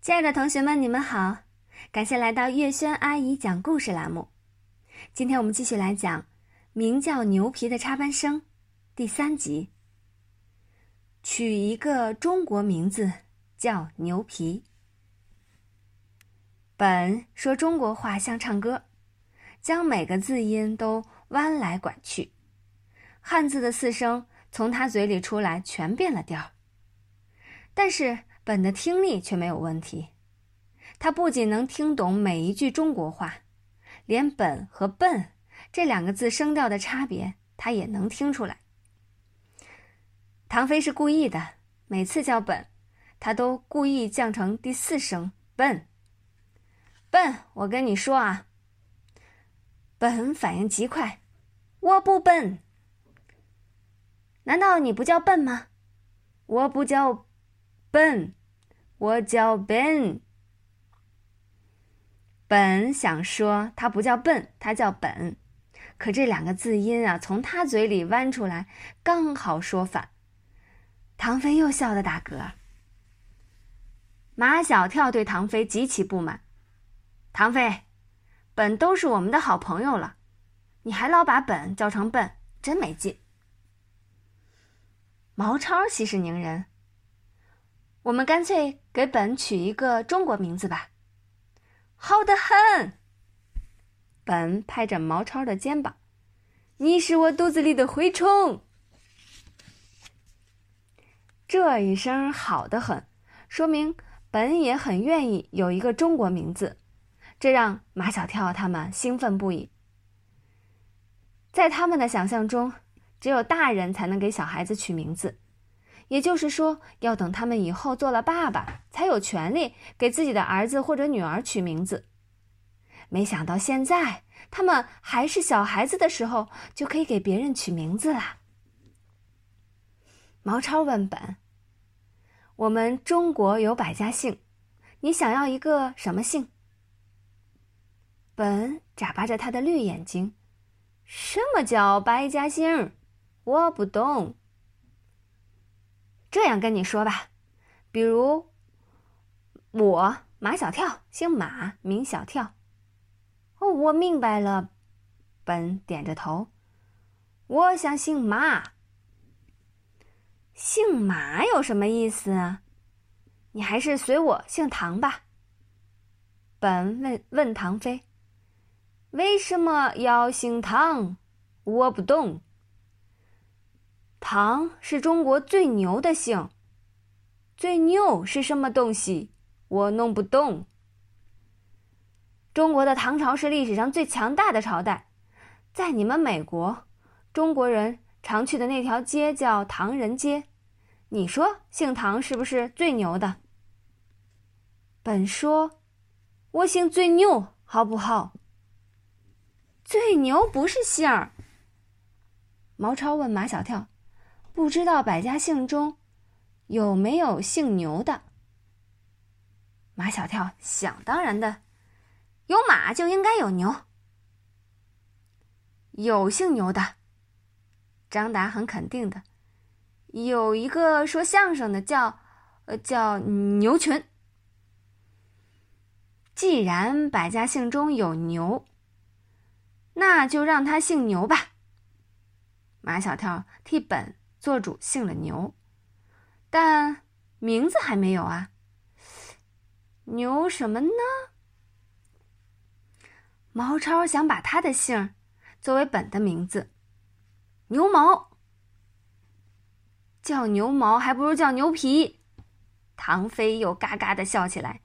亲爱的同学们，你们好！感谢来到月轩阿姨讲故事栏目。今天我们继续来讲《名叫牛皮的插班生》第三集。取一个中国名字叫牛皮。本说中国话像唱歌，将每个字音都弯来拐去，汉字的四声从他嘴里出来全变了调。但是。本的听力却没有问题，他不仅能听懂每一句中国话，连“本”和“笨”这两个字声调的差别，他也能听出来。唐飞是故意的，每次叫“本”，他都故意降成第四声“笨”。笨，我跟你说啊，本反应极快，我不笨。难道你不叫笨吗？我不叫笨。我叫 Ben。本想说他不叫笨，他叫本，可这两个字音啊，从他嘴里弯出来，刚好说反。唐飞又笑得打嗝。马小跳对唐飞极其不满。唐飞，本都是我们的好朋友了，你还老把本叫成笨，真没劲。毛超息事宁人。我们干脆给本取一个中国名字吧。好的很。本拍着毛超的肩膀：“你是我肚子里的蛔虫。”这一声好的很，说明本也很愿意有一个中国名字，这让马小跳他们兴奋不已。在他们的想象中，只有大人才能给小孩子取名字。也就是说，要等他们以后做了爸爸，才有权利给自己的儿子或者女儿取名字。没想到现在他们还是小孩子的时候，就可以给别人取名字了。毛超问本：“我们中国有百家姓，你想要一个什么姓？”本眨巴着他的绿眼睛：“什么叫百家姓？我不懂。”这样跟你说吧，比如我马小跳，姓马，名小跳。哦，我明白了。本点着头，我想姓马。姓马有什么意思啊？你还是随我姓唐吧。本问问唐飞，为什么要姓唐？我不懂。唐是中国最牛的姓，最牛是什么东西？我弄不懂。中国的唐朝是历史上最强大的朝代，在你们美国，中国人常去的那条街叫唐人街。你说姓唐是不是最牛的？本说：“我姓最牛，好不好？”最牛不是姓儿。毛超问马小跳。不知道百家姓中有没有姓牛的？马小跳想当然的，有马就应该有牛。有姓牛的，张达很肯定的，有一个说相声的叫呃叫牛群。既然百家姓中有牛，那就让他姓牛吧。马小跳替本。做主姓了牛，但名字还没有啊。牛什么呢？毛超想把他的姓作为本的名字，牛毛。叫牛毛还不如叫牛皮。唐飞又嘎嘎的笑起来，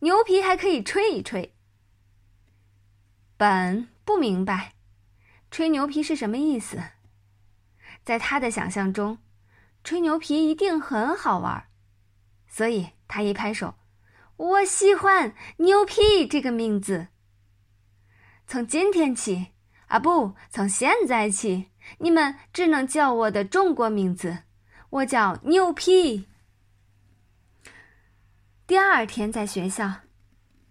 牛皮还可以吹一吹。本不明白，吹牛皮是什么意思。在他的想象中，吹牛皮一定很好玩，所以他一拍手：“我喜欢‘牛皮’这个名字。从今天起，啊不，从现在起，你们只能叫我的中国名字，我叫牛皮。”第二天在学校，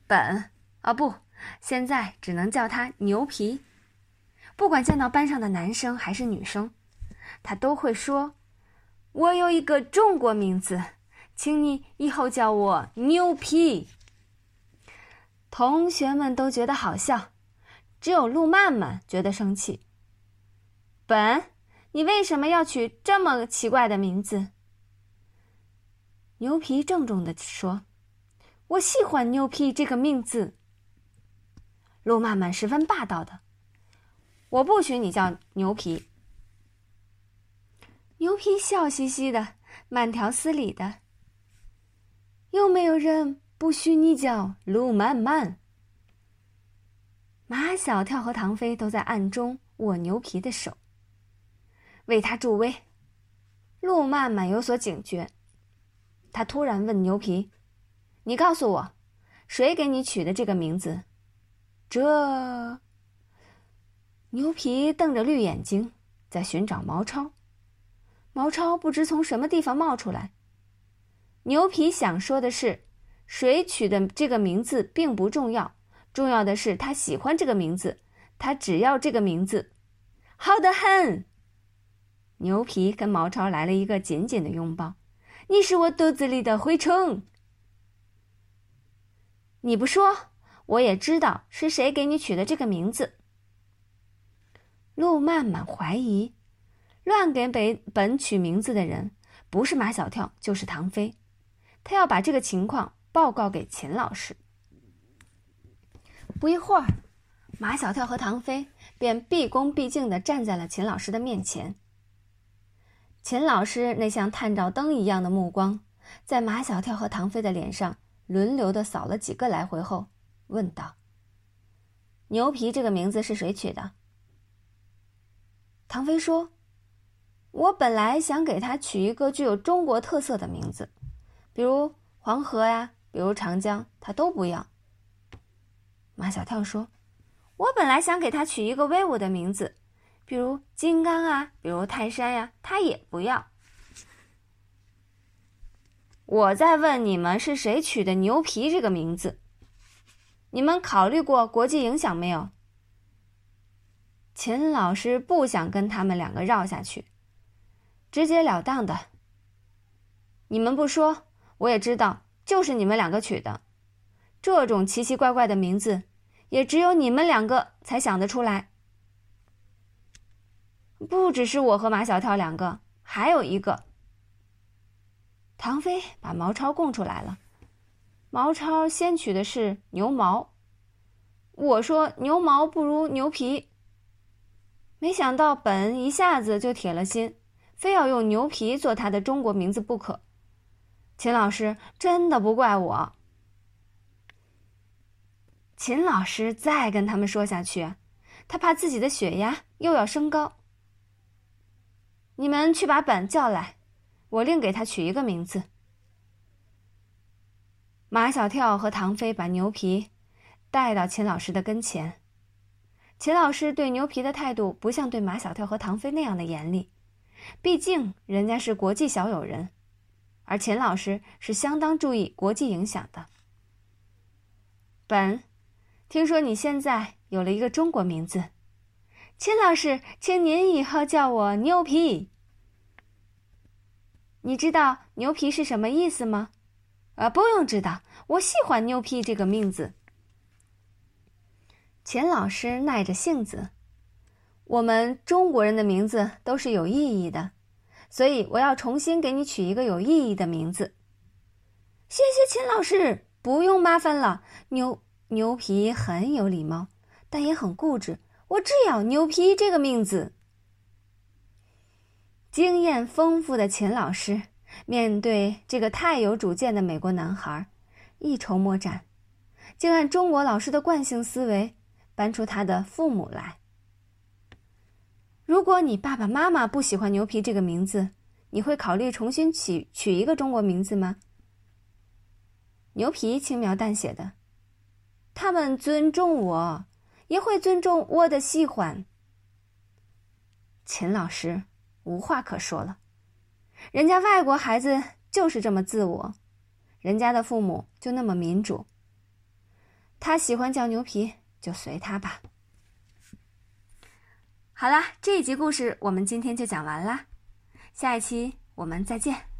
本啊不，现在只能叫他牛皮。不管见到班上的男生还是女生。他都会说：“我有一个中国名字，请你以后叫我牛皮。”同学们都觉得好笑，只有路曼曼觉得生气。本，你为什么要取这么奇怪的名字？牛皮郑重的说：“我喜欢牛皮这个名字。”路曼曼十分霸道的：“我不许你叫牛皮。”牛皮笑嘻嘻的，慢条斯理的：“有没有人？”不许你叫路漫漫。马小跳和唐飞都在暗中握牛皮的手，为他助威。路漫漫有所警觉，他突然问牛皮：“你告诉我，谁给你取的这个名字？”这牛皮瞪着绿眼睛，在寻找毛超。毛超不知从什么地方冒出来。牛皮想说的是。谁取的这个名字并不重要，重要的是他喜欢这个名字，他只要这个名字，好的很。牛皮跟毛超来了一个紧紧的拥抱，你是我肚子里的蛔虫。你不说，我也知道是谁给你取的这个名字。陆曼曼怀疑，乱给本本取名字的人不是马小跳就是唐飞，他要把这个情况。报告给秦老师。不一会儿，马小跳和唐飞便毕恭毕敬的站在了秦老师的面前。秦老师那像探照灯一样的目光，在马小跳和唐飞的脸上轮流的扫了几个来回后，问道：“牛皮这个名字是谁取的？”唐飞说：“我本来想给他取一个具有中国特色的名字，比如黄河呀。”比如长江，他都不要。马小跳说：“我本来想给他取一个威武的名字，比如金刚啊，比如泰山呀，他也不要。”我在问你们是谁取的“牛皮”这个名字？你们考虑过国际影响没有？秦老师不想跟他们两个绕下去，直截了当的：“你们不说，我也知道。”就是你们两个取的，这种奇奇怪怪的名字，也只有你们两个才想得出来。不只是我和马小跳两个，还有一个。唐飞把毛超供出来了，毛超先取的是牛毛，我说牛毛不如牛皮。没想到本一下子就铁了心，非要用牛皮做他的中国名字不可。秦老师真的不怪我。秦老师再跟他们说下去，他怕自己的血压又要升高。你们去把本叫来，我另给他取一个名字。马小跳和唐飞把牛皮带到秦老师的跟前。秦老师对牛皮的态度不像对马小跳和唐飞那样的严厉，毕竟人家是国际小友人。而秦老师是相当注意国际影响的。本，听说你现在有了一个中国名字，秦老师，请您以后叫我牛皮。你知道牛皮是什么意思吗？啊，不用知道，我喜欢牛皮这个名字。秦老师耐着性子，我们中国人的名字都是有意义的。所以我要重新给你取一个有意义的名字。谢谢秦老师，不用麻烦了。牛牛皮很有礼貌，但也很固执。我只要牛皮这个名字。经验丰富的秦老师面对这个太有主见的美国男孩，一筹莫展，竟按中国老师的惯性思维搬出他的父母来。如果你爸爸妈妈不喜欢“牛皮”这个名字，你会考虑重新取取一个中国名字吗？牛皮轻描淡写的，他们尊重我，也会尊重我的喜欢。秦老师无话可说了，人家外国孩子就是这么自我，人家的父母就那么民主，他喜欢叫牛皮就随他吧。好啦，这一集故事我们今天就讲完啦，下一期我们再见。